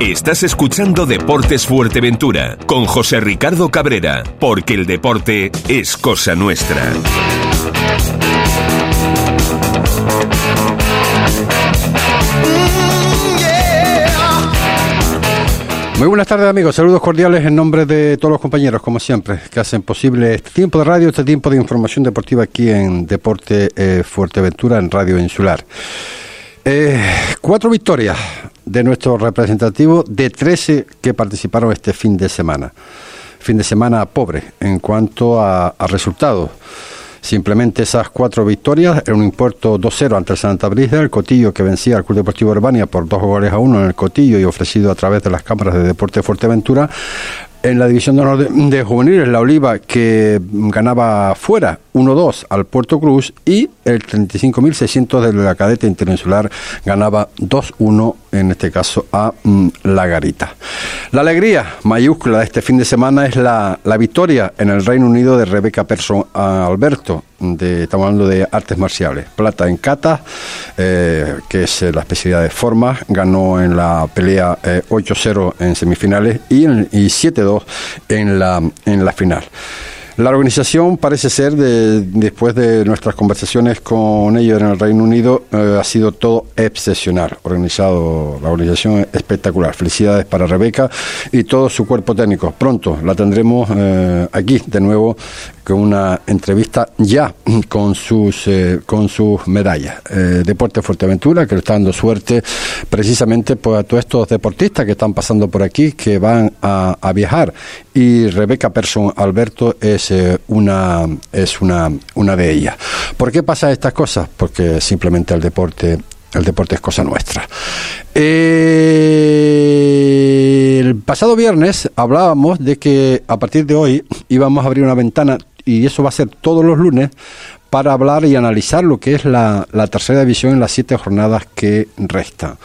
Estás escuchando Deportes Fuerteventura con José Ricardo Cabrera, porque el deporte es cosa nuestra. Muy buenas tardes amigos, saludos cordiales en nombre de todos los compañeros, como siempre, que hacen posible este tiempo de radio, este tiempo de información deportiva aquí en Deporte eh, Fuerteventura, en Radio Insular. Eh, cuatro victorias de nuestro representativo de 13 que participaron este fin de semana. Fin de semana pobre en cuanto a, resultados. Simplemente esas cuatro victorias en un impuesto 2-0 ante el Santa Brígida, el Cotillo que vencía al Club Deportivo Urbania por dos goles a uno en el Cotillo y ofrecido a través de las cámaras de Deporte Fuerteventura. En la división de juveniles, la Oliva que ganaba fuera 1-2 al Puerto Cruz y el 35.600 de la cadete interinsular ganaba 2-1 en este caso a mm, La Garita. La alegría mayúscula de este fin de semana es la, la victoria en el Reino Unido de Rebeca Persson a Alberto, de, estamos hablando de artes marciales. Plata en kata, eh, que es eh, la especialidad de forma, ganó en la pelea eh, 8-0 en semifinales y, y 7-2 en la, en la final. La organización parece ser, de- después de nuestras conversaciones con ellos en el Reino Unido, eh, ha sido todo excepcional. Organizado, la organización es espectacular. Felicidades para Rebeca y todo su cuerpo técnico. Pronto la tendremos eh, aquí de nuevo una entrevista ya con sus eh, con sus medallas. Eh, Deporte Fuerteventura, que le está dando suerte precisamente pues, a todos estos deportistas que están pasando por aquí, que van a, viajar. Y Rebeca Persson Alberto es eh, una es una, una de ellas. ¿Por qué pasa estas cosas? Porque simplemente el deporte el deporte es cosa nuestra. El pasado viernes hablábamos de que a partir de hoy íbamos a abrir una ventana y eso va a ser todos los lunes para hablar y analizar lo que es la, tercera división en las siete jornadas que restan.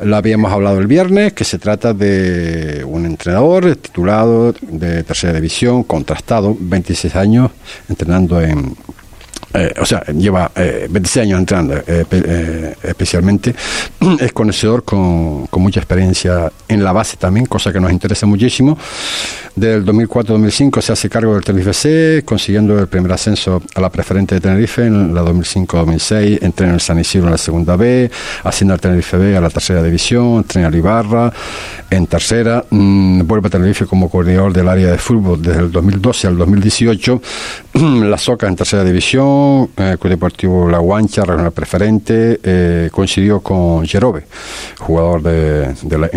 La habíamos hablado el viernes, que se trata de un entrenador titulado de tercera división, contrastado, 26 años, entrenando en, eh, o sea, lleva eh, 26 años entrando, eh, eh, especialmente. Es conocedor con, con mucha experiencia en la base también, cosa que nos interesa muchísimo. Del 2004-2005 se hace cargo del Tenerife consiguiendo el primer ascenso a la preferente de Tenerife en la 2005-2006. Entrena en el San Isidro en la segunda B, asciende al Tenerife B a la tercera división, entrena al Ibarra en tercera, mm, vuelve a Tenerife como coordinador del área de fútbol desde el 2012 al 2018. la Soca en tercera división, eh, Club Deportivo La Guancha, regional preferente, eh, coincidió con Jerobe, jugador de, de la,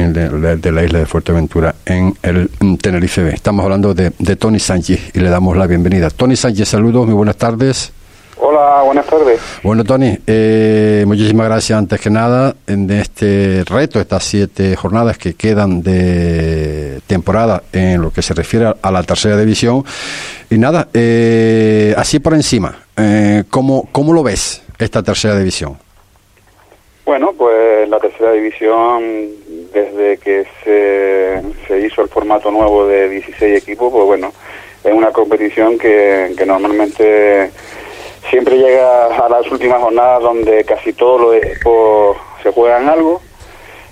de- la isla de Fuerteventura en el Tenerife B. Estamos hablando de Tony Sánchez y le damos la bienvenida. Tony Sánchez, saludos, muy buenas tardes. Hola, buenas tardes. Bueno, Tony, eh, muchísimas gracias antes que nada en este reto, estas siete jornadas que quedan de temporada en lo que se refiere a la tercera división. Y nada, eh, así por encima, eh, ¿cómo, ¿cómo lo ves esta tercera división? Bueno, pues la tercera división, desde que se, se hizo el formato nuevo de 16 equipos, pues bueno, es una competición que, que normalmente siempre llega a las últimas jornadas donde casi todos los equipos se juegan algo,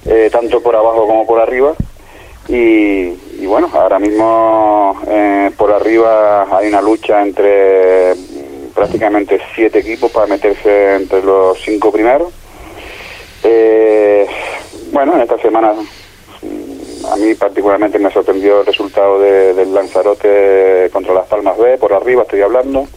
eh, tanto por abajo como por arriba. Y, bueno, ahora mismo eh, por arriba hay una lucha entre prácticamente siete equipos para meterse entre los cinco primeros. Eh, bueno, en esta semana a mí particularmente me sorprendió el resultado de- del Lanzarote contra Las Palmas B, por arriba estoy hablando.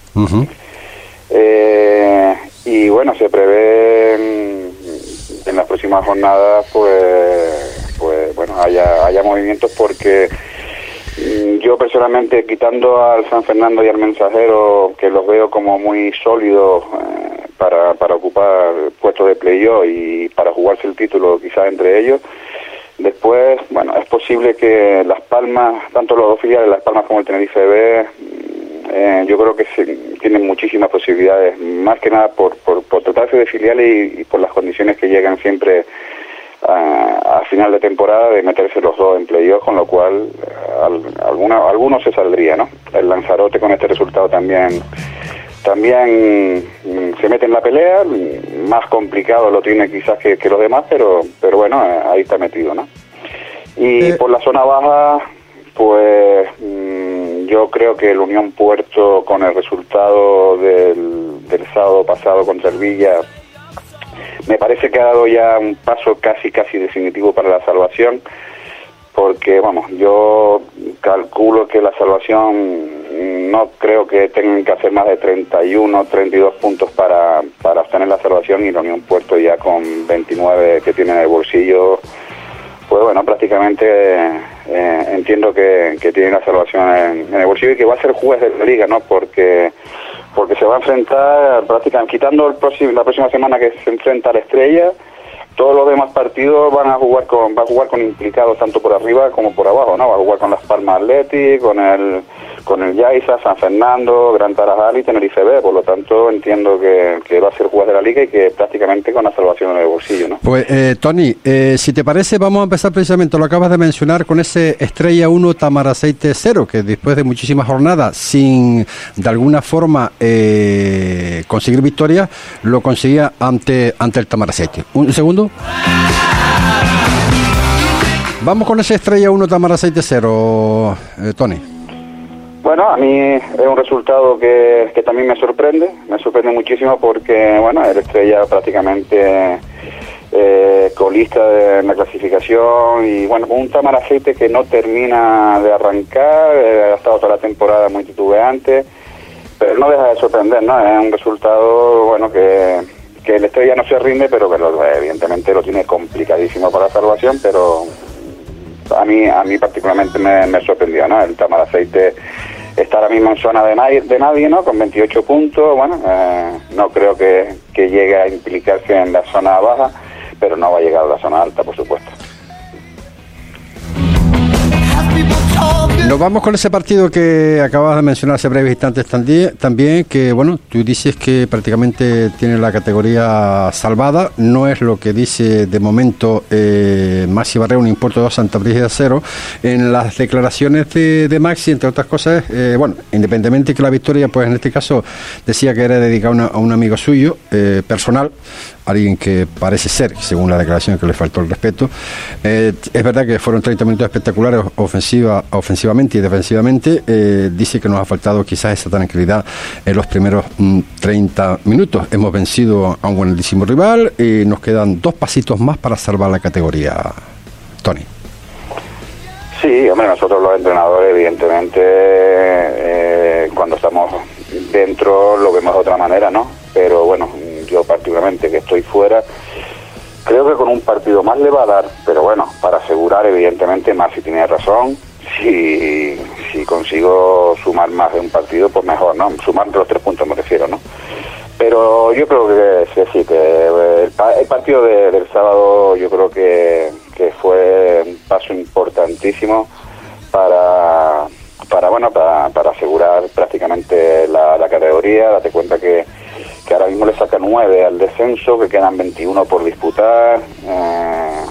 Eh, y bueno, se prevé en, las próximas jornadas, pues, pues bueno, haya, haya movimientos porque mm, yo personalmente, quitando al San Fernando y al Mensajero, que los veo como muy sólidos eh, para, para ocupar puestos de playoff y para jugarse el título quizás entre ellos, Después, bueno, es posible que Las Palmas, tanto los dos filiales, Las Palmas como el Tenerife B, eh, yo creo que se- tienen muchísimas posibilidades, más que nada por, por, por tratarse de filiales y, y por las condiciones que llegan siempre a, a final de temporada de meterse los dos en playoff, con lo cual eh, al- alguna, algunos se saldría, ¿no? El Lanzarote con este resultado también también mm, se mete en la pelea, más complicado lo tiene quizás que, que los demás, pero pero bueno, eh, ahí está metido, ¿no? Y por la zona baja, pues mm, yo creo que el Unión Puerto, con el resultado del, del sábado pasado contra el me parece que ha dado ya un paso casi, casi definitivo para la salvación, porque, vamos, yo calculo que la salvación no creo que tengan que hacer más de 31, 32 puntos para, para obtener la salvación y la Unión Puerto ya con 29 que tiene en el bolsillo, pues bueno, prácticamente eh, entiendo que, tiene la salvación en, en el bolsillo y que va a ser juez de la liga, ¿no? Porque porque se va a enfrentar prácticamente quitando el próximo, la próxima semana que se enfrenta a la Estrella todos los demás partidos van a jugar con va a jugar con implicados tanto por arriba como por abajo no va a jugar con las Palmas Athletic con el con el Yaiza San Fernando Gran Tarajal y Tenerife B por lo tanto entiendo que, que va a ser juez de la liga y que prácticamente con la salvación en el bolsillo no Pues, eh, Tony, eh, si te parece, vamos a empezar precisamente, lo acabas de mencionar, con ese Estrella 1 Tamaraceite 0, que después de muchísimas jornadas, sin de alguna forma eh, conseguir victoria, lo conseguía ante, ante el Tamaraceite. Un segundo. Vamos con ese Estrella 1 Tamaraceite 0, eh, Tony. Bueno, a mí es un resultado que, que también me sorprende, me sorprende muchísimo porque, bueno, el Estrella prácticamente eh, colista de, en la clasificación y, bueno, un Tamaraceite que no termina de arrancar, eh, ha estado toda la temporada muy titubeante, pero no deja de sorprender, ¿no? Es un resultado, bueno, que, que el Estrella no se rinde, pero que evidentemente lo tiene complicadísimo para la salvación, pero a mí a mí particularmente me, sorprendió no el Tamaraceite está ahora mismo en zona de nadie, de nadie no con 28 puntos bueno eh, no creo que, que llegue a implicarse en la zona baja pero no va a llegar a la zona alta por supuesto Nos vamos con ese partido que acabas de mencionar hace breves instantes también, que bueno, tú dices que prácticamente tiene la categoría salvada, no es lo que dice de momento eh, Maxi Barrera, un importe de Santa Brígida cero. En las declaraciones de, de Maxi, entre otras cosas, eh, bueno, independientemente que la victoria, pues en este caso decía que era dedicada a un amigo suyo, eh, personal, alguien que parece ser, según la declaración que le faltó el respeto. Eh, es verdad que fueron 30 minutos espectaculares ofensiva, ofensivamente y defensivamente. Eh, dice que nos ha faltado quizás esa tranquilidad en los primeros mm, 30 minutos. Hemos vencido a un buenísimo rival y nos quedan dos pasitos más para salvar la categoría. Tony. Sí, hombre, nosotros los entrenadores, evidentemente, eh, cuando estamos dentro lo vemos de otra manera, ¿no? Pero bueno, yo particularmente que estoy fuera, creo que con un partido más le va a dar, pero bueno, para asegurar, evidentemente, si tiene razón, si, si consigo sumar más de un partido, pues mejor, ¿no? Sumar los tres puntos me refiero, ¿no? Pero yo creo que, sí, que eh, el, el partido de- del sábado yo creo que, que fue un paso importantísimo para, para bueno, para, para asegurar prácticamente la, categoría. Date cuenta que, que ahora mismo le saca nueve al descenso, que quedan 21 por disputar. eh,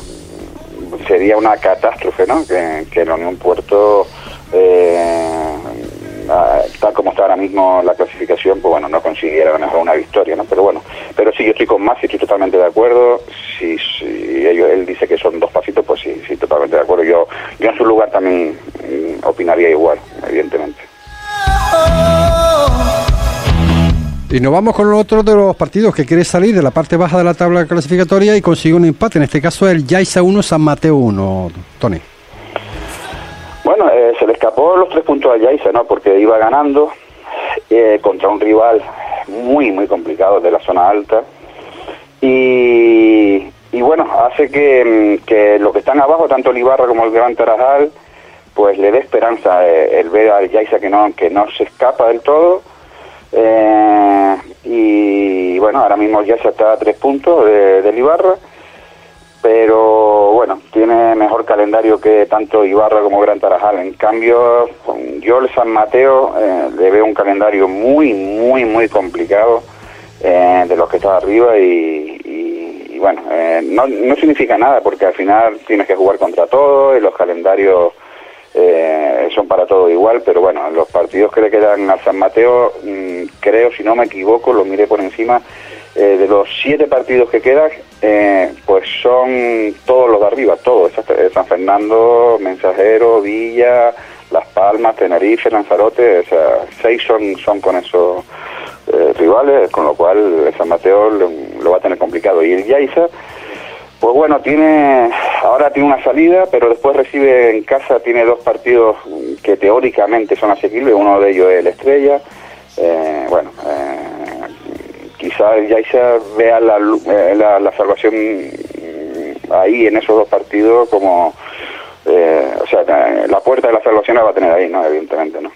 sería una catástrofe, ¿no? Que, que la Unión Puerto, eh, tal como está ahora mismo la clasificación, pues bueno, no consiguiera a lo mejor una victoria, ¿no? Pero bueno, pero sí, yo estoy con Maxi, estoy totalmente de acuerdo. Si, si ellos- él dice que son dos pasitos, pues sí, sí, totalmente de acuerdo. Yo, yo en su lugar también mm, opinaría igual, evidentemente. Y nos vamos con otro de los partidos que quiere salir de la parte baja de la tabla clasificatoria y consigue un empate. En este caso el Yaiza 1, San Mateo 1. Tony. Bueno, eh, se le escapó los tres puntos a Yaiza, ¿no? Porque iba ganando eh, contra un rival muy, muy complicado de la zona alta. Y, y bueno, hace que, mm, que los que están abajo, tanto el Ibarra como el Gran Tarajal, pues le dé esperanza eh, el ver al Yaiza que no, que no se escapa del todo. Eh, y bueno, ahora mismo el Yaiza está a tres puntos de- del Ibarra pero bueno, tiene mejor calendario que tanto Ibarra como Gran Tarajal. En cambio, yo el San Mateo eh, le veo un calendario muy, muy, muy complicado eh, de los que está arriba y, y- y bueno, eh, no, no significa nada porque al final tienes que jugar contra todo y los calendarios eh, son para todo igual, pero bueno, los partidos que le quedan al San Mateo, mm, creo, si no me equivoco, lo miré por encima, eh, de los siete partidos que quedan, eh, pues son todos los de arriba, todos, San Fernando, Mensajero, Villa, Las Palmas, Tenerife, Lanzarote, o sea, seis son, son con esos rivales, con lo cual San Mateo lo, lo, va a tener complicado. Y el Yaiza pues bueno, tiene ahora tiene una salida, pero después recibe en casa, tiene dos partidos que teóricamente son asequibles, uno de ellos es el Estrella. Eh, bueno, eh, quizás ya vea la, eh, la, salvación ahí en esos dos partidos como, o sea, la puerta de la salvación la va a tener ahí, ¿no? Evidentemente, ¿no?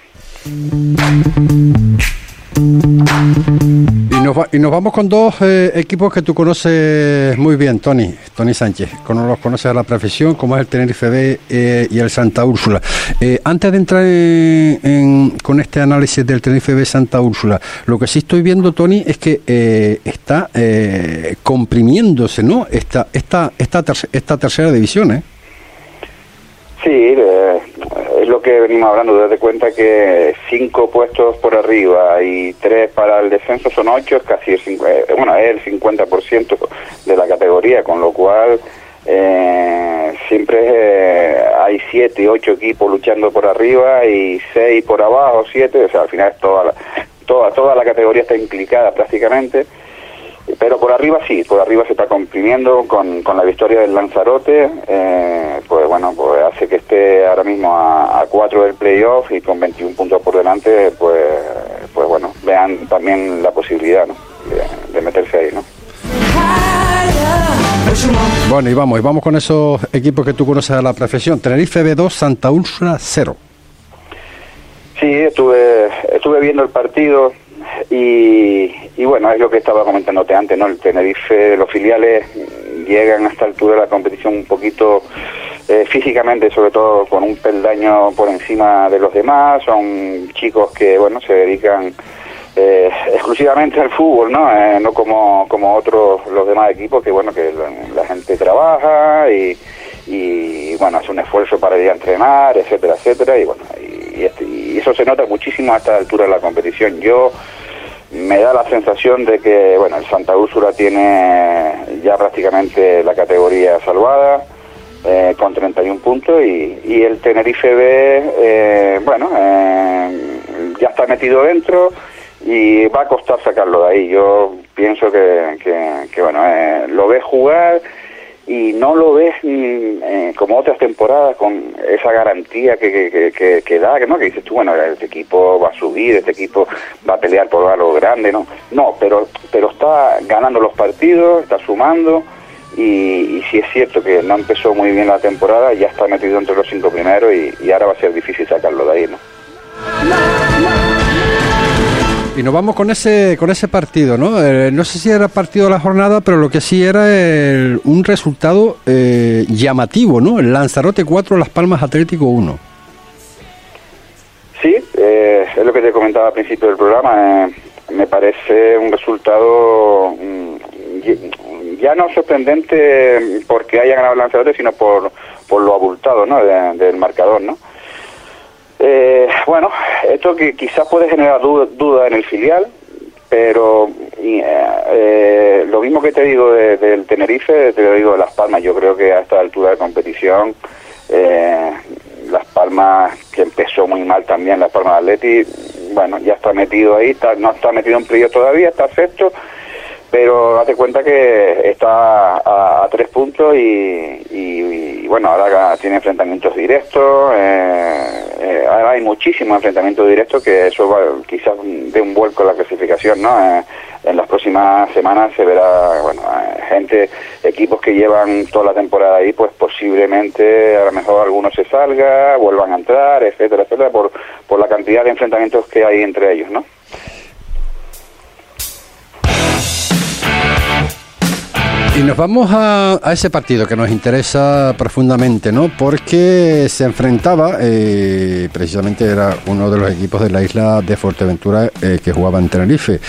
Y nos, vamos con dos eh, equipos que tú conoces muy bien, Tony, Tony Sánchez. Los conoces a la profesión, como es el Tenerife B eh, y el Santa Úrsula. Eh, antes de entrar con este análisis del Tenerife B Santa Úrsula, lo que sí estoy viendo, Tony, es que está comprimiéndose, ¿no? Esta, esta, esta, esta tercera división, ¿eh? Sí, lo que venimos hablando, desde cuenta que cinco puestos por arriba y tres para el descenso son ocho, es casi el, eh, bueno, es el 50% de la categoría, con lo cual eh, siempre eh, hay siete, ocho equipos luchando por arriba y seis por abajo, siete, o sea, al final es toda la, toda, toda la categoría está implicada prácticamente pero por arriba sí, por arriba se está comprimiendo con, con la victoria del Lanzarote, eh, pues bueno, pues hace que esté ahora mismo a, 4 del playoff y con 21 puntos por delante, pues, pues bueno, vean también la posibilidad de, meterse ahí, ¿no? Bueno, y vamos, y vamos con esos equipos que tú conoces a la profesión. Tenerife B2, Santa Úrsula 0. Sí, estuve, estuve viendo el partido, y, bueno, es lo que estaba comentándote antes, ¿no? El Tenerife, los filiales llegan a esta altura de la competición un poquito eh, físicamente, sobre todo con un peldaño por encima de los demás. Son chicos que, bueno, se dedican eh, exclusivamente al fútbol, ¿no? Eh, no como, como otros, los demás equipos, que, bueno, que la, gente trabaja y, y, bueno, hace un esfuerzo para ir a entrenar, etcétera, etcétera. Y, bueno, y, este, y eso se nota muchísimo a esta altura de la competición. Yo me da la sensación de que bueno el Santa Úrsula tiene ya prácticamente la categoría salvada eh, con 31 puntos y, y el Tenerife B eh, bueno eh, ya está metido dentro y va a costar sacarlo de ahí. Yo pienso que, que, que bueno lo ves jugar y no lo ves eh, como otras temporadas con esa garantía que, que, que, da, que no que dices tú, bueno, este equipo va a subir, este equipo va a pelear por algo grande, no, no, pero, pero está ganando los partidos, está sumando y, y si es cierto que no empezó muy bien la temporada, ya está metido entre los cinco primeros y, y ahora va a ser difícil sacarlo de ahí, ¿no? Y nos vamos con ese con ese partido, ¿no? Eh, no sé si era partido de la jornada, pero lo que sí era un resultado eh, llamativo, ¿no? El Lanzarote 4, Las Palmas Atlético 1. Sí, eh, es lo que te comentaba al principio del programa. me parece un resultado mm, ya no sorprendente porque haya ganado el Lanzarote, sino por, por lo abultado, ¿no? del marcador, ¿no? Eh, bueno, esto que quizás puede generar duda, en el filial, pero eh, eh, lo mismo que te digo del Tenerife, te lo digo de Las Palmas. Yo creo que a esta altura de competición, Las Palmas, que empezó muy mal también, Las Palmas de Atleti, bueno, ya está metido ahí, no está metido en playoff todavía, está sexto pero date cuenta que está a, tres puntos y, bueno, ahora tiene enfrentamientos directos, eh, eh, hay muchísimos enfrentamientos directos que eso va, quizás dé un vuelco a la clasificación, ¿no? Eh, en las próximas semanas se verá, bueno, gente, equipos que llevan toda la temporada ahí, pues posiblemente a lo mejor algunos se salga, vuelvan a entrar, etcétera, etcétera, por, por la cantidad de enfrentamientos que hay entre ellos, ¿no? Y nos vamos a, ese partido que nos interesa profundamente, ¿no? Porque se enfrentaba, eh, precisamente era uno de los equipos de la isla de Fuerteventura eh, que jugaba en Tenerife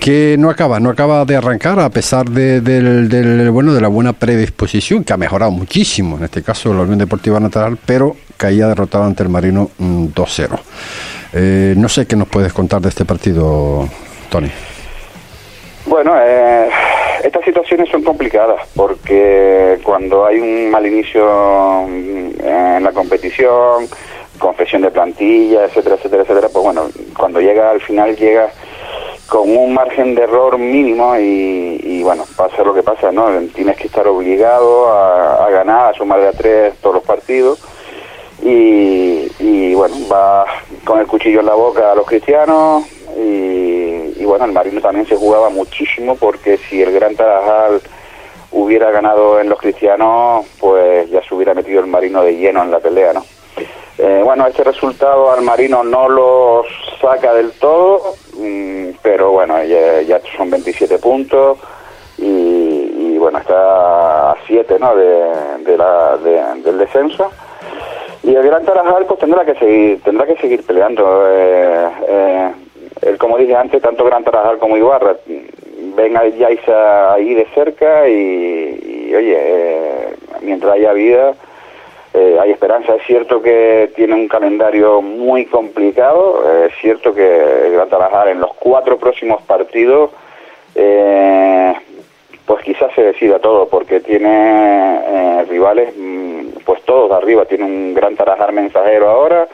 que no acaba, no acaba de arrancar a pesar de, del, bueno, de la buena predisposición, que ha mejorado muchísimo, en este caso la Unión Deportiva Natural, pero caía derrotado ante el Marino 2-0. Mm, eh, no sé qué nos puedes contar de este partido, Tony. Bueno, eh, estas situaciones son complicadas porque cuando hay un mal inicio mm, en la competición, confesión de plantilla, etcétera, etcétera, etcétera, pues bueno, cuando llega al final llega con un margen de error mínimo y, bueno, pasa lo que pasa, ¿no? Tienes que estar obligado a, ganar, a sumar de a tres todos los partidos y, bueno, va con el cuchillo en la boca a los cristianos y, bueno, el Marino también se jugaba muchísimo porque si el Gran Tarajal hubiera ganado en los cristianos, pues ya se hubiera metido el Marino de lleno en la pelea, ¿no? Eh, bueno, este resultado al Marino no lo saca del todo, mm, pero bueno, ya, son 27 puntos y, bueno, está a 7 ¿no? de, la, del descenso. Y el Gran Tarajal pues tendrá que seguir, tendrá que seguir peleando. Eh, eh, el, como dije antes, tanto Gran Tarajal como Ibarra ven a Yaisa ahí de cerca y, oye, eh, mientras haya vida eh, hay esperanza. Es cierto que tiene un calendario muy complicado, eh, es cierto que a trabajar en los cuatro próximos partidos, eh, pues quizás se decida todo, porque tiene rivales, mm, pues todos arriba, tiene un gran Tarajar mensajero ahora,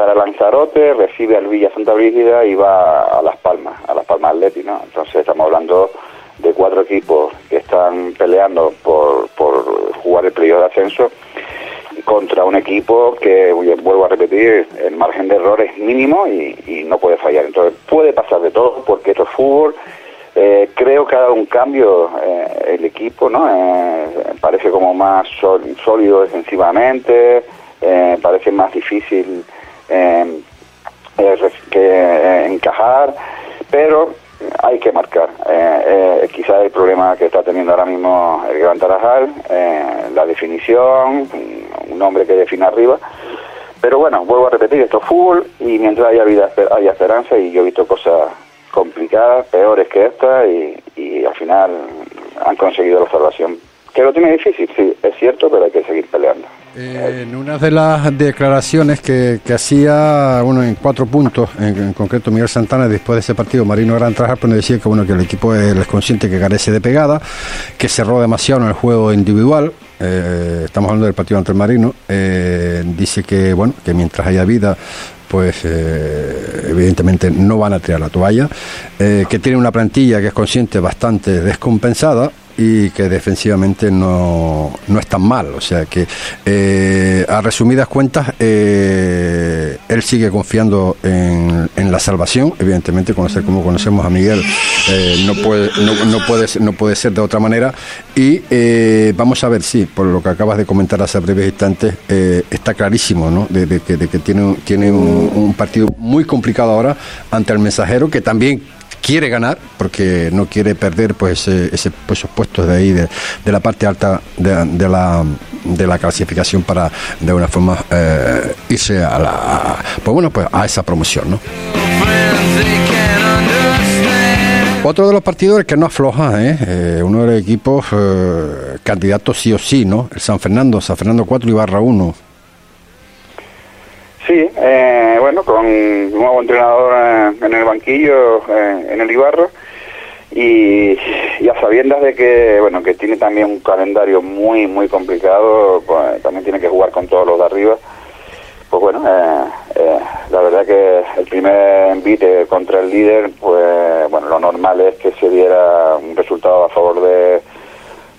después hará Lanzarote, recibe al Villa Santa Brígida y va a Las Palmas, a Las Palmas Atleti, ¿no? Entonces estamos hablando de cuatro equipos que están peleando por, por jugar el periodo de ascenso contra un equipo que, vuelvo a repetir, el margen de error es mínimo y, no puede fallar. Entonces puede pasar de todo porque esto es fútbol. Eh, creo que ha dado un cambio eh, el equipo, ¿no? Eh, parece como más sólido defensivamente, parece más difícil que encajar, pero hay que marcar. Eh, eh, quizás el problema que está teniendo ahora mismo el Gran Tarajal, eh, la definición, un hombre que define arriba. Pero bueno, vuelvo a repetir, esto es fútbol y mientras haya vida hay esperanza y yo he visto cosas complicadas, peores que esta y al final han conseguido la salvación. Que lo tiene difícil, sí, es cierto, pero hay que seguir peleando. Eh, en una de las declaraciones que, hacía uno en cuatro puntos, en, concreto Miguel Santana, después de ese partido, Marino Gran Trabajar, pues decía que bueno que el equipo es, consciente que carece de pegada, que cerró demasiado en el juego individual. Eh, estamos hablando del partido ante el Marino. Eh, dice que bueno que mientras haya vida pues evidentemente no van a tirar la toalla, que tiene una plantilla que es consciente bastante descompensada, y que defensivamente no, no es tan mal. O sea que, eh, a resumidas cuentas, eh, él sigue confiando en, en, la salvación. Evidentemente, conocer como conocemos a Miguel eh, no, puede, no, no, puede, no puede ser de otra manera. Y vamos a ver, sí, por lo que acabas de comentar hace breves instantes, está clarísimo ¿no? de, que, de que tiene, tiene un, un partido muy complicado ahora ante el mensajero, que también quiere ganar porque no quiere perder pues ese, pues, esos puestos de ahí de, la parte alta de, la de la clasificación para de una forma eh, irse a la pues bueno pues a esa promoción ¿no? Otro de los partidos que no afloja, ¿eh? ¿eh? uno de los equipos eh, candidatos sí o sí, ¿no? El San Fernando, San Fernando 4 y Barra 1. Sí, eh, bueno, con un nuevo entrenador eh, en el banquillo, eh, en el Ibarra, y, a sabiendas de que, bueno, que tiene también un calendario muy, muy complicado, pues, también tiene que jugar con todos los de arriba, pues bueno, la verdad que el primer envite contra el líder, pues bueno, lo normal es que se diera un resultado a favor de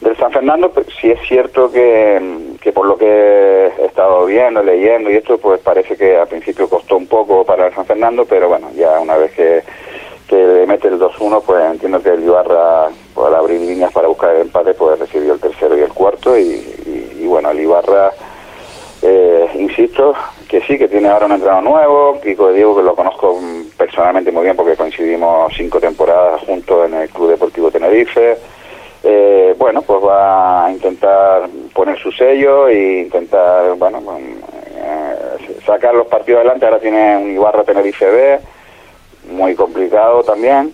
del San Fernando, pues, sí es cierto que, que, por lo que he estado viendo, leyendo y esto, pues parece que al principio costó un poco para el San Fernando, pero bueno, ya una vez que, que mete el 2-1, pues entiendo que el Ibarra, pues, al abrir líneas para buscar el empate, pues recibió el tercero y el cuarto, y, bueno, el Ibarra, eh, insisto, que sí, que tiene ahora un entrenador nuevo, Kiko de Diego, que lo conozco personalmente muy bien porque coincidimos cinco temporadas juntos en el Club Deportivo Tenerife, eh, bueno, pues va a intentar sello e intentar, bueno, eh, sacar los partidos adelante. Ahora tiene un Ibarra Tenerife B, muy complicado también.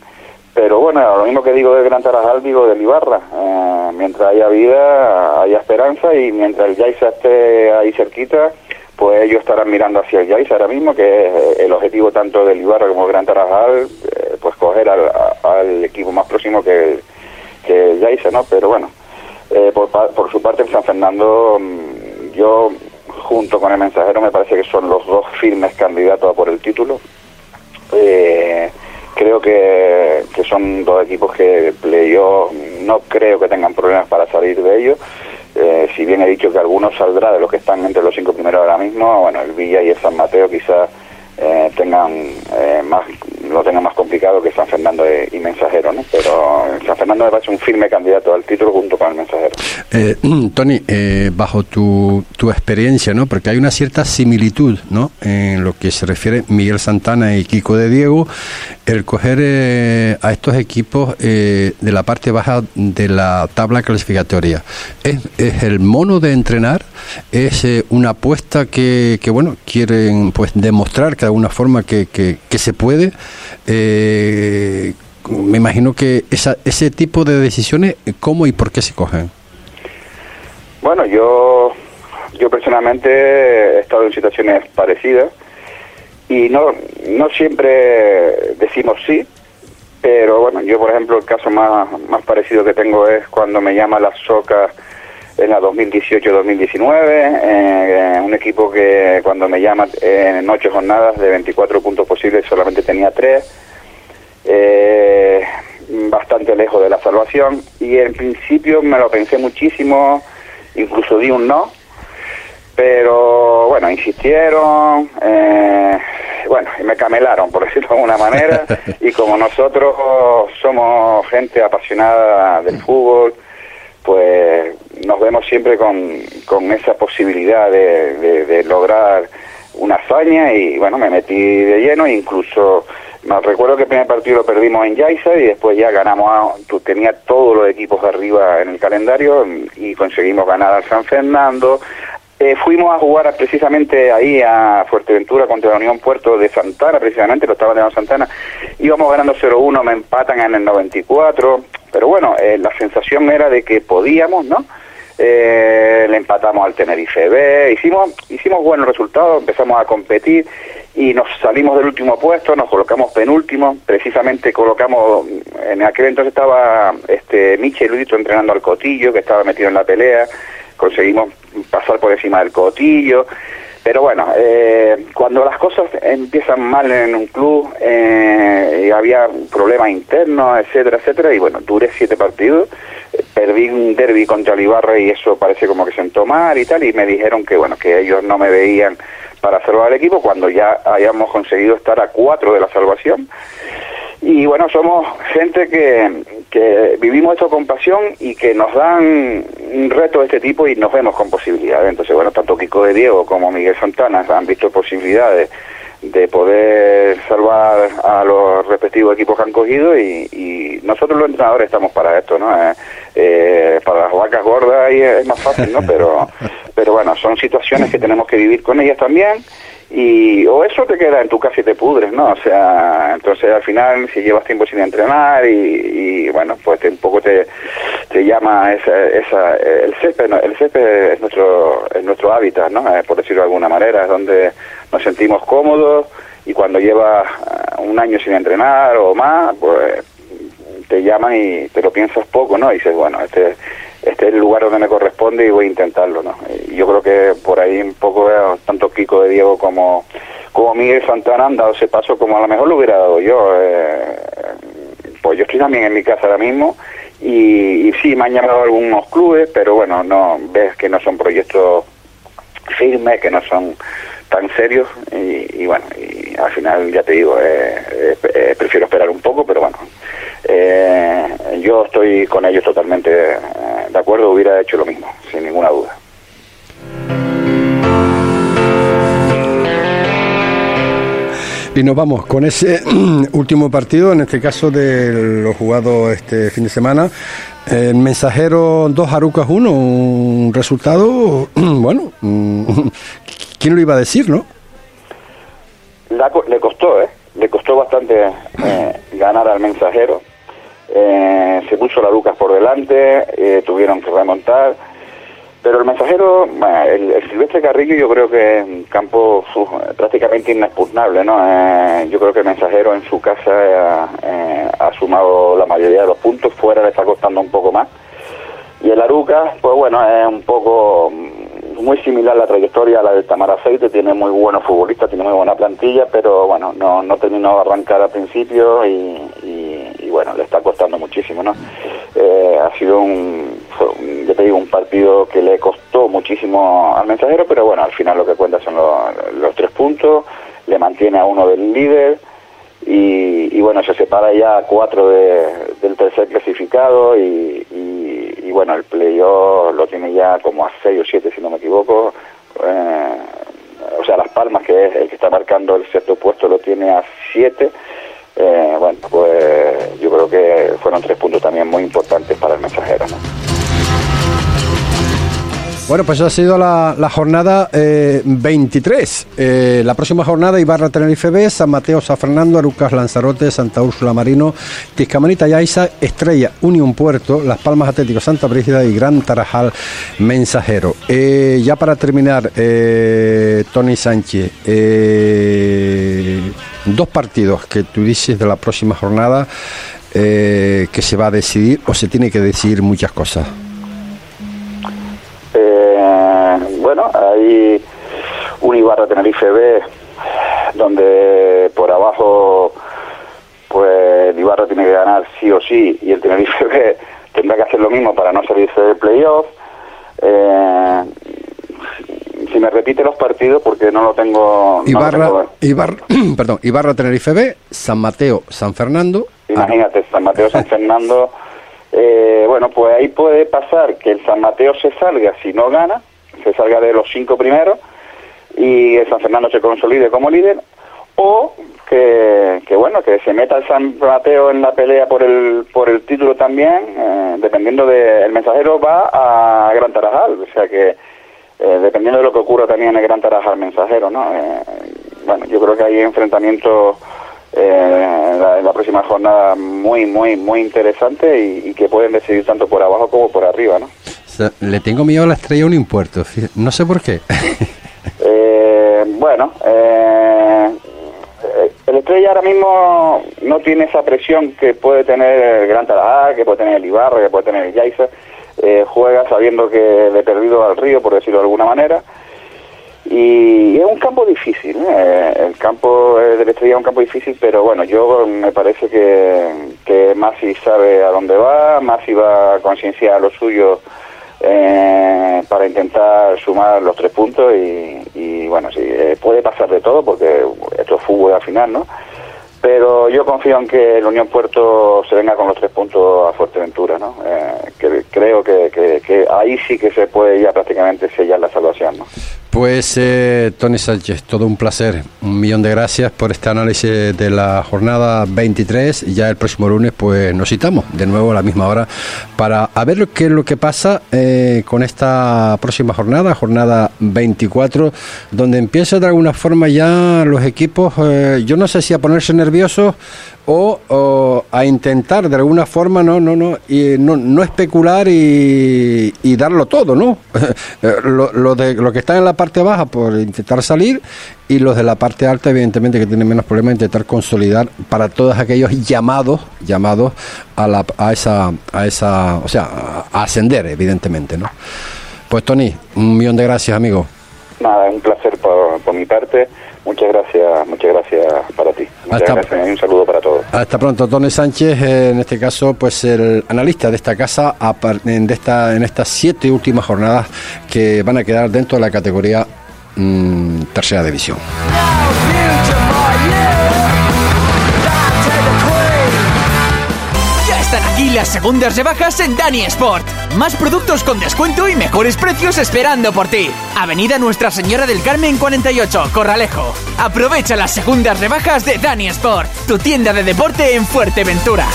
Pero bueno, lo mismo que digo del Gran Tarajal, digo del Ibarra. Eh, mientras haya vida, haya esperanza y mientras el Yaisa esté ahí cerquita, pues ellos estarán mirando hacia el Yaisa ahora mismo, que es el objetivo tanto del Ibarra como del Gran Tarajal, pues escoger al, equipo más próximo que, que hice, ¿no? Pero bueno, eh, por, su parte en San Fernando, mm, yo junto con el mensajero me parece que son los dos firmes candidatos a por el título. Eh, creo que, que, son dos equipos que yo no creo que tengan problemas para salir de ellos. Eh, si bien he dicho que algunos saldrá de los que están entre los cinco primeros ahora mismo, bueno, el Villa y el San Mateo quizás tengan más lo tengan más complicado que San Fernando y Mensajero, ¿no? Pero San Fernando me parece un firme candidato al título junto con el. Eh, Tony, eh, bajo tu, tu experiencia, ¿no? Porque hay una cierta similitud, ¿no? En lo que se refiere Miguel Santana y Kiko de Diego, el coger eh, a estos equipos de la parte baja de la tabla clasificatoria. ¿Es, el mono de entrenar? ¿Es una apuesta que, que, bueno, quieren pues demostrar que de alguna forma que, que, se puede. Eh, me imagino que esa, ese tipo de decisiones, ¿cómo y por qué se cogen? Bueno, yo, yo personalmente he estado en situaciones parecidas y no, no siempre decimos sí, pero bueno, yo por ejemplo el caso más, más parecido que tengo es cuando me llama la SOCA en la 2018-2019, eh, un equipo que cuando me llama en ocho jornadas de 24 puntos posibles solamente tenía tres, eh, bastante lejos de la salvación y en principio me lo pensé muchísimo, incluso di un no, pero bueno, insistieron, eh, bueno, y me camelaron, por decirlo de alguna manera, y como nosotros somos gente apasionada del fútbol, pues nos vemos siempre con, con esa posibilidad de, lograr una hazaña y bueno, me metí de lleno, e incluso recuerdo que el primer partido lo perdimos en Yaiza y después ya ganamos, tenía todos los equipos arriba en el calendario y conseguimos ganar al San Fernando. Eh, fuimos a jugar precisamente ahí a Fuerteventura contra la Unión Puerto de Santana, precisamente, lo estaba de Santana. Íbamos ganando 0-1, me empatan en el 94. Pero bueno, eh, la sensación era de que podíamos, ¿no? Eh, le empatamos al Tenerife B, hicimos, hicimos buenos resultados, empezamos a competir y nos salimos del último puesto, nos colocamos penúltimo, precisamente colocamos, en aquel entonces estaba este Michel Ludito entrenando al Cotillo, que estaba metido en la pelea, conseguimos pasar por encima del Cotillo, pero bueno, eh, cuando las cosas empiezan mal en un club, eh, había problemas internos, etcétera, etcétera, y bueno, duré siete partidos, eh, perdí un derby contra el y eso parece como que sentó mal y tal, y me dijeron que bueno, que ellos no me veían para salvar al equipo cuando ya habíamos conseguido estar a cuatro de la salvación. Y bueno, somos gente que, que vivimos esto con pasión y que nos dan un reto de este tipo y nos vemos con posibilidades. Entonces, bueno, tanto Kiko de Diego como Miguel Santana han visto posibilidades de poder salvar a los respectivos equipos que han cogido y, nosotros los entrenadores estamos para esto, ¿no? Eh, eh, para las vacas gordas ahí es más fácil, ¿no? Pero, pero bueno, son situaciones que tenemos que vivir con ellas también y o eso te queda en tu casa y te pudres, ¿no? O sea, entonces al final si llevas tiempo sin entrenar y, bueno, pues un poco te, te llama esa, esa, el césped, el césped es nuestro, es nuestro hábitat, ¿no? Eh, por decirlo de alguna manera, es donde nos sentimos cómodos y cuando llevas eh, un año sin entrenar o más, pues te llaman y te lo piensas poco, ¿no? Y dices, bueno, este este es el lugar donde me corresponde y voy a intentarlo, ¿no? yo creo que por ahí un poco tanto Kiko de Diego como, como Miguel Santana han dado ese paso como a lo mejor lo hubiera dado yo. Eh, pues yo estoy también en mi casa ahora mismo y, sí, me han llamado algunos clubes, pero bueno, no ves que no son proyectos firmes, que no son tan serios y, bueno, y al final ya te digo, eh, eh, prefiero esperar un poco, pero bueno, yo estoy con ellos totalmente de acuerdo, hubiera hecho lo mismo, sin ninguna duda. Y nos vamos con ese último partido, en este caso de los jugados este fin de semana. El mensajero dos Arucas 1, un resultado, bueno, ¿quién lo iba a decir, no? le costó, ¿eh? Le costó bastante eh, ganar al mensajero eh, se puso la Lucas por delante, eh, tuvieron que remontar, Pero el mensajero, el, Silvestre Carrillo yo creo que es un campo prácticamente inexpugnable, ¿no? Eh, yo creo que el mensajero en su casa eh, ha sumado la mayoría de los puntos, fuera le está costando un poco más. Y el Aruca, pues bueno, es un poco mm, muy similar la trayectoria a la del Tamar Aceite, tiene muy buenos futbolistas, tiene muy buena plantilla, pero bueno, no, no terminó de arrancar al principio y, y, bueno, le está costando muchísimo, ¿no? Eh, ha sido un, un partido que le costó muchísimo al mensajero, pero bueno, al final lo que cuenta son los, tres puntos, le mantiene a uno del líder y, bueno, se separa ya a cuatro del tercer clasificado y, bueno, el playoff lo tiene ya como a seis o siete, si no me equivoco. Eh, o sea, Las Palmas, que es el que está marcando el sexto puesto, lo tiene a siete. Eh, bueno, pues yo creo que fueron tres puntos también muy importantes para el mensajero. Bueno, pues ha sido la, jornada 23. Eh, eh, la próxima jornada Ibarra Tenerife B, San Mateo, San Fernando, Arucas, Lanzarote, Santa Úrsula Marino, Tiscamanita, Yaiza, Estrella, Unión Puerto, Las Palmas Atlético, Santa Brígida y Gran Tarajal Mensajero. Eh, ya para terminar, Tony Sánchez, dos partidos que tú dices de la próxima jornada que se va a decidir o se tiene que decidir muchas cosas. Hay un Ibarra Tenerife B donde por abajo pues el Ibarra tiene que ganar sí o sí y el Tenerife B tendrá que hacer lo mismo para no salirse del playoff. Eh, si me repite los partidos porque no lo tengo Ibarra, Ibarra perdón Ibarra Tenerife B San Mateo San Fernando. Imagínate San Mateo San Fernando. Eh, bueno pues ahí puede pasar que el San Mateo se salga si no gana se salga de los cinco primeros y San Fernando se consolide como líder, o que, bueno, que se meta el San Mateo en la pelea por el, por el título también, eh, dependiendo de, el mensajero va a Gran Tarajal, o sea que eh, dependiendo de lo que ocurra también en el Gran Tarajal mensajero, ¿no? Eh, bueno, yo creo que hay enfrentamientos en la, próxima jornada muy, muy, muy interesante y, y, que pueden decidir tanto por abajo como por arriba, ¿no? Le tengo miedo a la estrella un impuesto, no sé por qué. eh, bueno, eh, el estrella ahora mismo no tiene esa presión que puede tener el Gran Tarajá, que puede tener el Ibarra, que puede tener el Yaiza. Eh, juega sabiendo que le he perdido al río, por decirlo de alguna manera. Y es un campo difícil, ¿eh? el campo de la estrella es un campo difícil, pero bueno, yo me parece que, que Masi sabe a dónde va, Masi va a concienciar lo suyo eh, para intentar sumar los tres puntos y, bueno, sí, eh, puede pasar de todo porque esto es al final, ¿no? Pero yo confío en que el Unión Puerto se venga con los tres puntos a Fuerteventura, ¿no? Eh, que, creo que, que, ahí sí que se puede ya prácticamente sellar la salvación, ¿no? Pues eh, Tony Sánchez, todo un placer. Un millón de gracias por este análisis de la jornada 23. Ya el próximo lunes pues nos citamos de nuevo a la misma hora para ver qué es lo que pasa eh, con esta próxima jornada, jornada 24, donde empieza de alguna forma ya los equipos, eh, yo no sé si a ponerse nerviosos o, a intentar de alguna forma no no no y no, no especular y, darlo todo no lo, de lo que está en la parte baja por intentar salir y los de la parte alta evidentemente que tienen menos problemas intentar consolidar para todos aquellos llamados llamados a la a esa a esa o sea a ascender evidentemente no pues Tony un millón de gracias amigo. Nada un placer por, por mi parte Muchas gracias, muchas gracias para ti. Muchas gracias y un saludo para todos. Hasta pronto, Tony Sánchez, eh, en este caso, pues el analista de esta casa de esta, en estas siete últimas jornadas que van a quedar dentro de la categoría mm, tercera división. Y las segundas rebajas en Dani Sport. Más productos con descuento y mejores precios esperando por ti. Avenida Nuestra Señora del Carmen 48, Corralejo. Aprovecha las segundas rebajas de Dani Sport, tu tienda de deporte en Fuerteventura.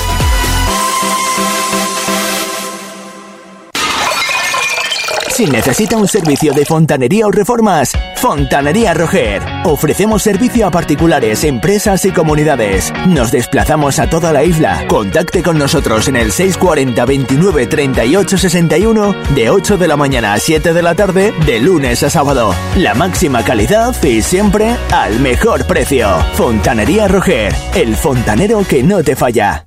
Si necesita un servicio de fontanería o reformas, Fontanería Roger. Ofrecemos servicio a particulares, empresas y comunidades. Nos desplazamos a toda la isla. Contacte con nosotros en el 640 29 38 61 de 8 de la mañana a 7 de la tarde de lunes a sábado. La máxima calidad y siempre al mejor precio. Fontanería Roger, el fontanero que no te falla.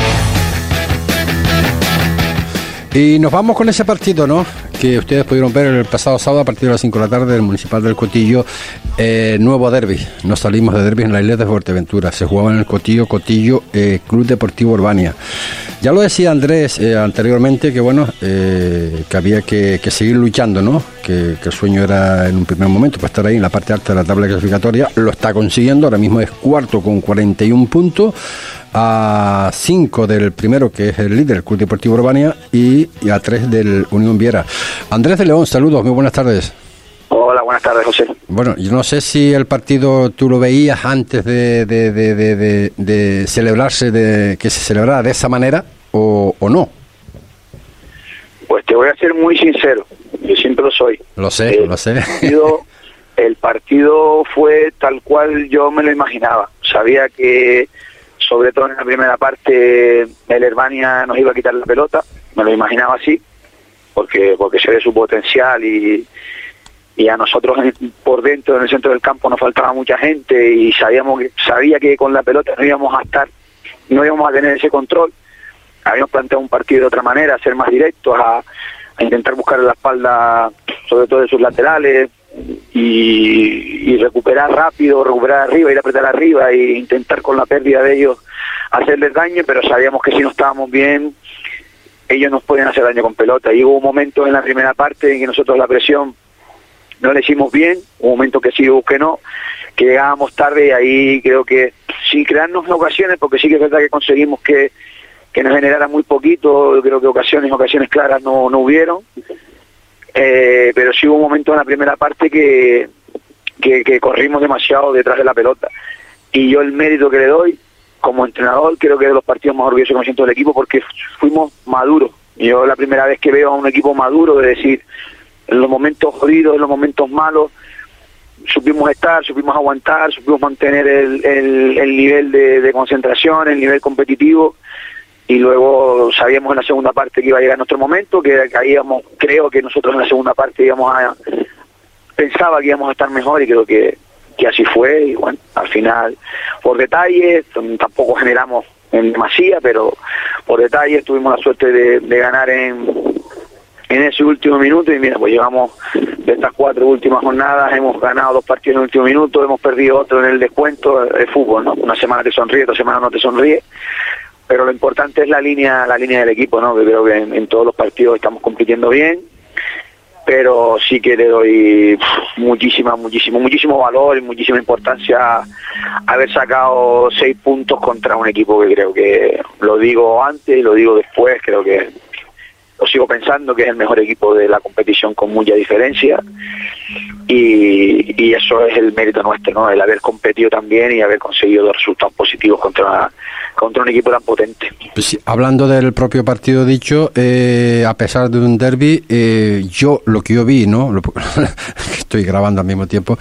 Y nos vamos con ese partido, ¿no? Que ustedes pudieron ver el pasado sábado a partir de las 5 de la tarde del Municipal del Cotillo, eh, nuevo derby. Nos salimos de derby en la isla de Fuerteventura. Se jugaba en el Cotillo, Cotillo, eh, Club Deportivo Urbania. Ya lo decía Andrés eh, anteriormente que bueno, que había que, seguir luchando, ¿no? Que, que, el sueño era en un primer momento para estar ahí en la parte alta de la tabla clasificatoria. Lo está consiguiendo, ahora mismo es cuarto con 41 puntos a 5 del primero, que es el líder, el Club Deportivo Urbania, y, a 3 del Unión Viera. Andrés de León, saludos, muy buenas tardes. Hola, buenas tardes, José. Bueno, yo no sé si el partido tú lo veías antes de, de, celebrarse, de que se celebrara de esa manera o, no. Pues te voy a ser muy sincero, yo siempre lo soy. Lo sé, lo sé. Partido, el partido fue tal cual yo me lo imaginaba. Sabía que sobre todo en la primera parte el Herbania nos iba a quitar la pelota, me lo imaginaba así, porque porque se ve su potencial y, y a nosotros por dentro en el centro del campo nos faltaba mucha gente y sabíamos que sabía que con la pelota no íbamos a estar no íbamos a tener ese control. Habíamos planteado un partido de otra manera ser más directos a, a intentar buscar la espalda sobre todo de sus laterales y, recuperar rápido, recuperar arriba, ir a apretar arriba e intentar con la pérdida de ellos hacerles daño, pero sabíamos que si no estábamos bien, ellos nos pueden hacer daño con pelota. Y hubo un momento en la primera parte en que nosotros la presión no le hicimos bien, un momento que sí hubo que no, que llegábamos tarde y ahí creo que sin crearnos ocasiones, porque sí que es verdad que conseguimos que, que nos generara muy poquito, creo que ocasiones, ocasiones claras no, no hubieron, eh, pero sí hubo un momento en la primera parte que, que, corrimos demasiado detrás de la pelota. Y yo el mérito que le doy como entrenador, creo que es de los partidos más orgullosos que me del equipo porque fuimos maduros. Yo la primera vez que veo a un equipo maduro, de decir, en los momentos jodidos, en los momentos malos, supimos estar, supimos aguantar, supimos mantener el, el, nivel de, de, concentración, el nivel competitivo y luego sabíamos en la segunda parte que iba a llegar nuestro momento, que caíamos, creo que nosotros en la segunda parte íbamos a, pensaba que íbamos a estar mejor y creo que, que así fue y bueno, al final por detalles, tampoco generamos en demasía, pero por detalles tuvimos la suerte de, de ganar en, en ese último minuto y mira, pues llevamos de estas cuatro últimas jornadas, hemos ganado dos partidos en el último minuto, hemos perdido otro en el descuento, de fútbol, ¿no? Una semana te sonríe, otra semana no te sonríe, pero lo importante es la línea la línea del equipo no que creo que en, todos los partidos estamos compitiendo bien pero sí que le doy muchísima muchísimo muchísimo valor y muchísima importancia haber sacado seis puntos contra un equipo que creo que lo digo antes y lo digo después creo que sigo pensando que es el mejor equipo de la competición con mucha diferencia y, y eso es el mérito nuestro, ¿no? El haber competido también y haber conseguido dos resultados positivos contra, contra un equipo tan potente. Pues hablando del propio partido dicho, eh, a pesar de un derby, eh, yo lo que yo vi, ¿no? estoy grabando al mismo tiempo,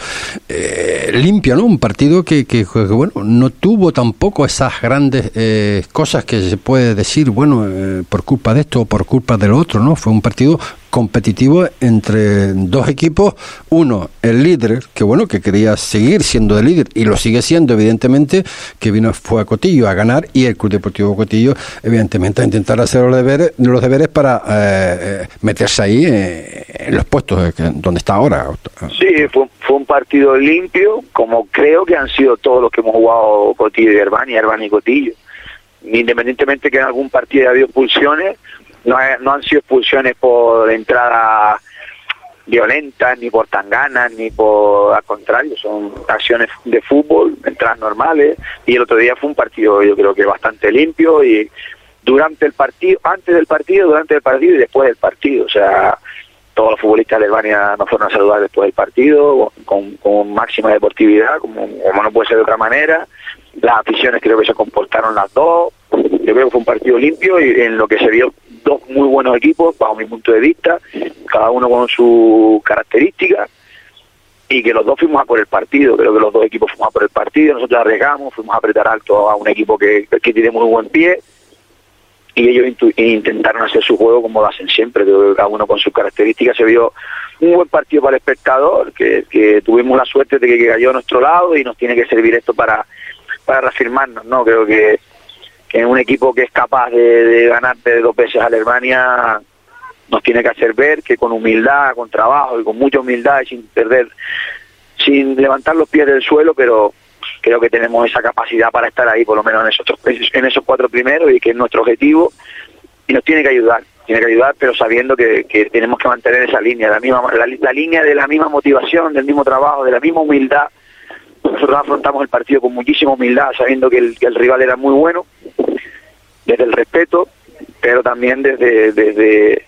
eh, limpio, ¿no? Un partido que, que, bueno, no tuvo tampoco esas grandes eh, cosas que se puede decir, bueno, eh, por culpa de esto o por culpa del otro, ¿no? Fue un partido competitivo entre dos equipos. Uno, el líder, que bueno, que quería seguir siendo el líder y lo sigue siendo, evidentemente, que vino fue a Cotillo a ganar y el Club Deportivo Cotillo, evidentemente, a intentar hacer los deberes, los deberes para eh, eh, meterse ahí eh, en los puestos donde está ahora. Sí, fue, fue, un partido limpio, como creo que han sido todos los que hemos jugado Cotillo y Herbani, Herbani y Cotillo. Independientemente que en algún partido haya habido expulsiones, no, no han sido expulsiones por entrada violentas, ni por tanganas, ni por al contrario, son acciones de fútbol, entradas normales, y el otro día fue un partido yo creo que bastante limpio y durante el partido, antes del partido, durante el partido y después del partido, o sea, todos los futbolistas de Albania nos fueron a saludar después del partido, con, con máxima deportividad, como, como no puede ser de otra manera, las aficiones creo que se comportaron las dos, yo creo que fue un partido limpio y en lo que se vio dos muy buenos equipos, bajo mi punto de vista, cada uno con sus características, y que los dos fuimos a por el partido, creo que los dos equipos fuimos a por el partido, nosotros arriesgamos, fuimos a apretar alto a un equipo que, que tiene muy buen pie, y ellos intentaron hacer su juego como lo hacen siempre, creo que cada uno con sus características. Se vio un buen partido para el espectador, que, que tuvimos la suerte de que cayó a nuestro lado y nos tiene que servir esto para, para reafirmarnos, ¿no? Creo que que un equipo que es capaz de, de ganarte dos veces a Alemania nos tiene que hacer ver que con humildad, con trabajo y con mucha humildad y sin perder, sin levantar los pies del suelo, pero creo que tenemos esa capacidad para estar ahí, por lo menos en esos, en esos cuatro primeros y que es nuestro objetivo y nos tiene que ayudar, tiene que ayudar, pero sabiendo que, que tenemos que mantener esa línea, la misma la, la línea de la misma motivación, del mismo trabajo, de la misma humildad. Nosotros afrontamos el partido con muchísima humildad, sabiendo que el, que el rival era muy bueno, desde el respeto, pero también desde, desde,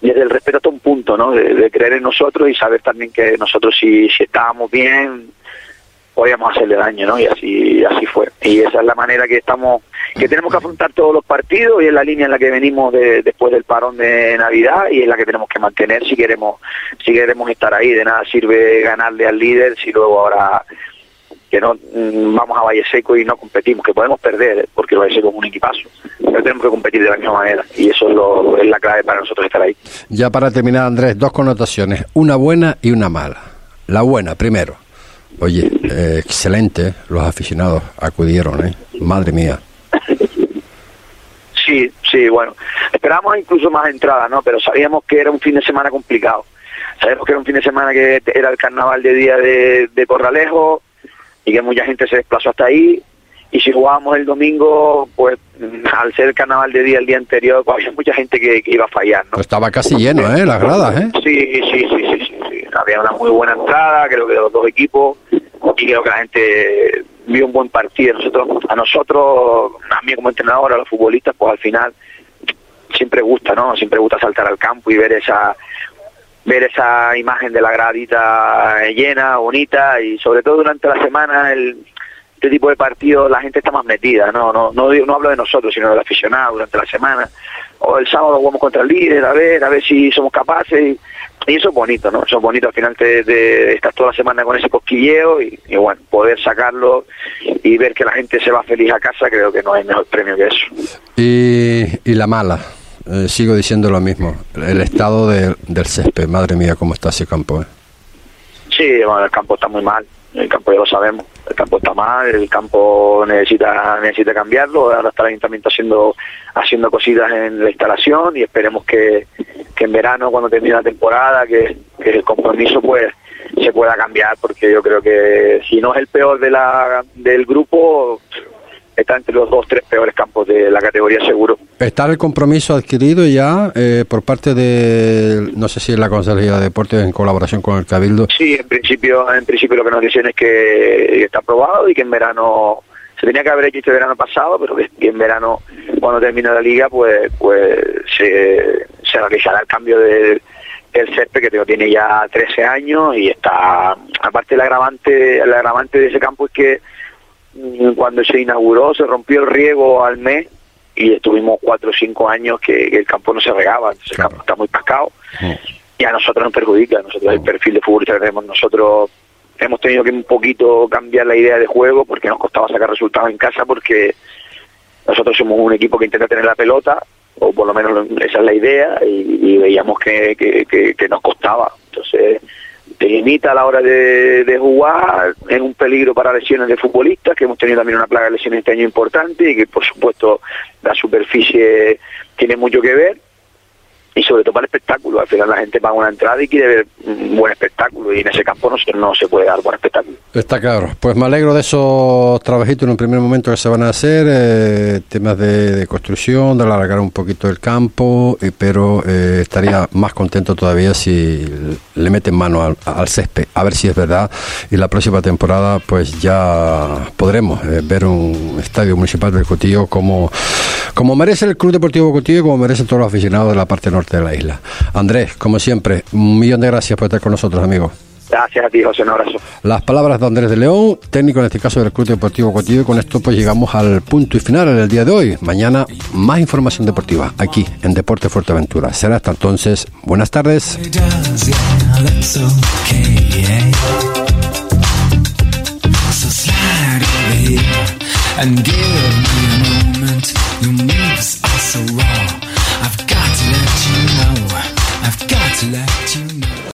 desde el respeto hasta un punto, ¿no? De, de, creer en nosotros y saber también que nosotros si, si estábamos bien podíamos hacerle daño, ¿no? Y así así fue. Y esa es la manera que estamos que tenemos que afrontar todos los partidos y es la línea en la que venimos de, después del parón de Navidad y es la que tenemos que mantener si queremos si queremos estar ahí. De nada sirve ganarle al líder si luego ahora que no mm, vamos a Valle Seco y no competimos, que podemos perder, porque Valle Seco es un equipazo, pero tenemos que competir de la misma manera y eso es, lo, es la clave para nosotros estar ahí. Ya para terminar, Andrés, dos connotaciones, una buena y una mala. La buena, primero. Oye, eh, excelente, los aficionados acudieron, ¿eh? Madre mía. Sí, sí, bueno, esperábamos incluso más entradas, ¿no? Pero sabíamos que era un fin de semana complicado. Sabíamos que era un fin de semana que era el carnaval de día de, de Corralejo y que mucha gente se desplazó hasta ahí. Y si jugábamos el domingo, pues al ser el carnaval de día el día anterior, pues había mucha gente que, que iba a fallar, ¿no? Pues estaba casi lleno, ¿eh? Las gradas, ¿eh? Sí, sí, sí, sí, sí, sí. Había una muy buena entrada, creo que de los dos equipos, y creo que la gente vio un buen partido. Nosotros, a nosotros, a mí como entrenador, a los futbolistas, pues al final siempre gusta, ¿no? Siempre gusta saltar al campo y ver esa ver esa imagen de la gradita llena, bonita y sobre todo durante la semana el este tipo de partidos la gente está más metida, no no no no hablo de nosotros, sino del aficionado durante la semana. O el sábado jugamos contra el líder, a ver, a ver si somos capaces y, eso es bonito, ¿no? Eso es bonito al final de, de estar toda la semana con ese cosquilleo y, y, bueno, poder sacarlo y ver que la gente se va feliz a casa, creo que no hay mejor premio que eso. Y, y la mala, eh, sigo diciendo lo mismo, el estado de, del césped, madre mía, cómo está ese campo. ¿eh? Sí, bueno, el campo está muy mal, el campo ya lo sabemos, el campo está mal, el campo necesita necesita cambiarlo, ahora está el ayuntamiento haciendo haciendo cositas en la instalación y esperemos que, que en verano cuando termine la temporada, que, que el compromiso pues se pueda cambiar, porque yo creo que si no es el peor de la del grupo, está entre los dos, tres peores campos de la categoría seguro. ¿Está el compromiso adquirido ya eh, por parte de, no sé si es la Consejería de Deportes en colaboración con el Cabildo? Sí, en principio, en principio lo que nos dicen es que está aprobado y que en verano se tenía que haber hecho este verano pasado, pero que, en verano, cuando termine la liga, pues pues se, se realizará el cambio de, el césped que tiene ya 13 años y está, aparte el agravante, el agravante de ese campo es que cuando se inauguró se rompió el riego al mes y estuvimos cuatro o cinco años que, el campo no se regaba, entonces claro. el campo está muy pascado sí. y a nosotros nos perjudica, nosotros el perfil de futbolista que tenemos nosotros hemos tenido que un poquito cambiar la idea de juego porque nos costaba sacar resultados en casa porque nosotros somos un equipo que intenta tener la pelota o por lo menos esa es la idea y, y veíamos que, que, que, que nos costaba entonces te limita a la hora de, de, jugar, es un peligro para lesiones de futbolistas, que hemos tenido también una plaga de lesiones este año importante y que por supuesto la superficie tiene mucho que ver. Y sobre todo para el espectáculo. Al final la gente paga una entrada y quiere ver un buen espectáculo y en ese campo no, se- no se puede dar buen espectáculo. Está claro. Pues me alegro de esos trabajitos en un primer momento que se van a hacer, eh, temas de, de construcción, de alargar un poquito el campo, eh, pero eh, estaría más contento todavía si le meten mano al, al césped, a ver si es verdad. Y la próxima temporada pues ya podremos eh, ver un estadio municipal del Cotillo como, como merece el Club Deportivo Cotillo y como merecen todos los aficionados de la parte norte de la isla. Andrés, como siempre, un millón de gracias por estar con nosotros, amigos. Gracias a ti, José, un abrazo. Las palabras de Andrés de León, técnico en este caso del Club Deportivo Cotillo, y con esto pues llegamos al punto y final en el día de hoy. Mañana más información deportiva aquí en Deporte Fuerteventura. Será hasta entonces. Buenas tardes. and give me a moment. La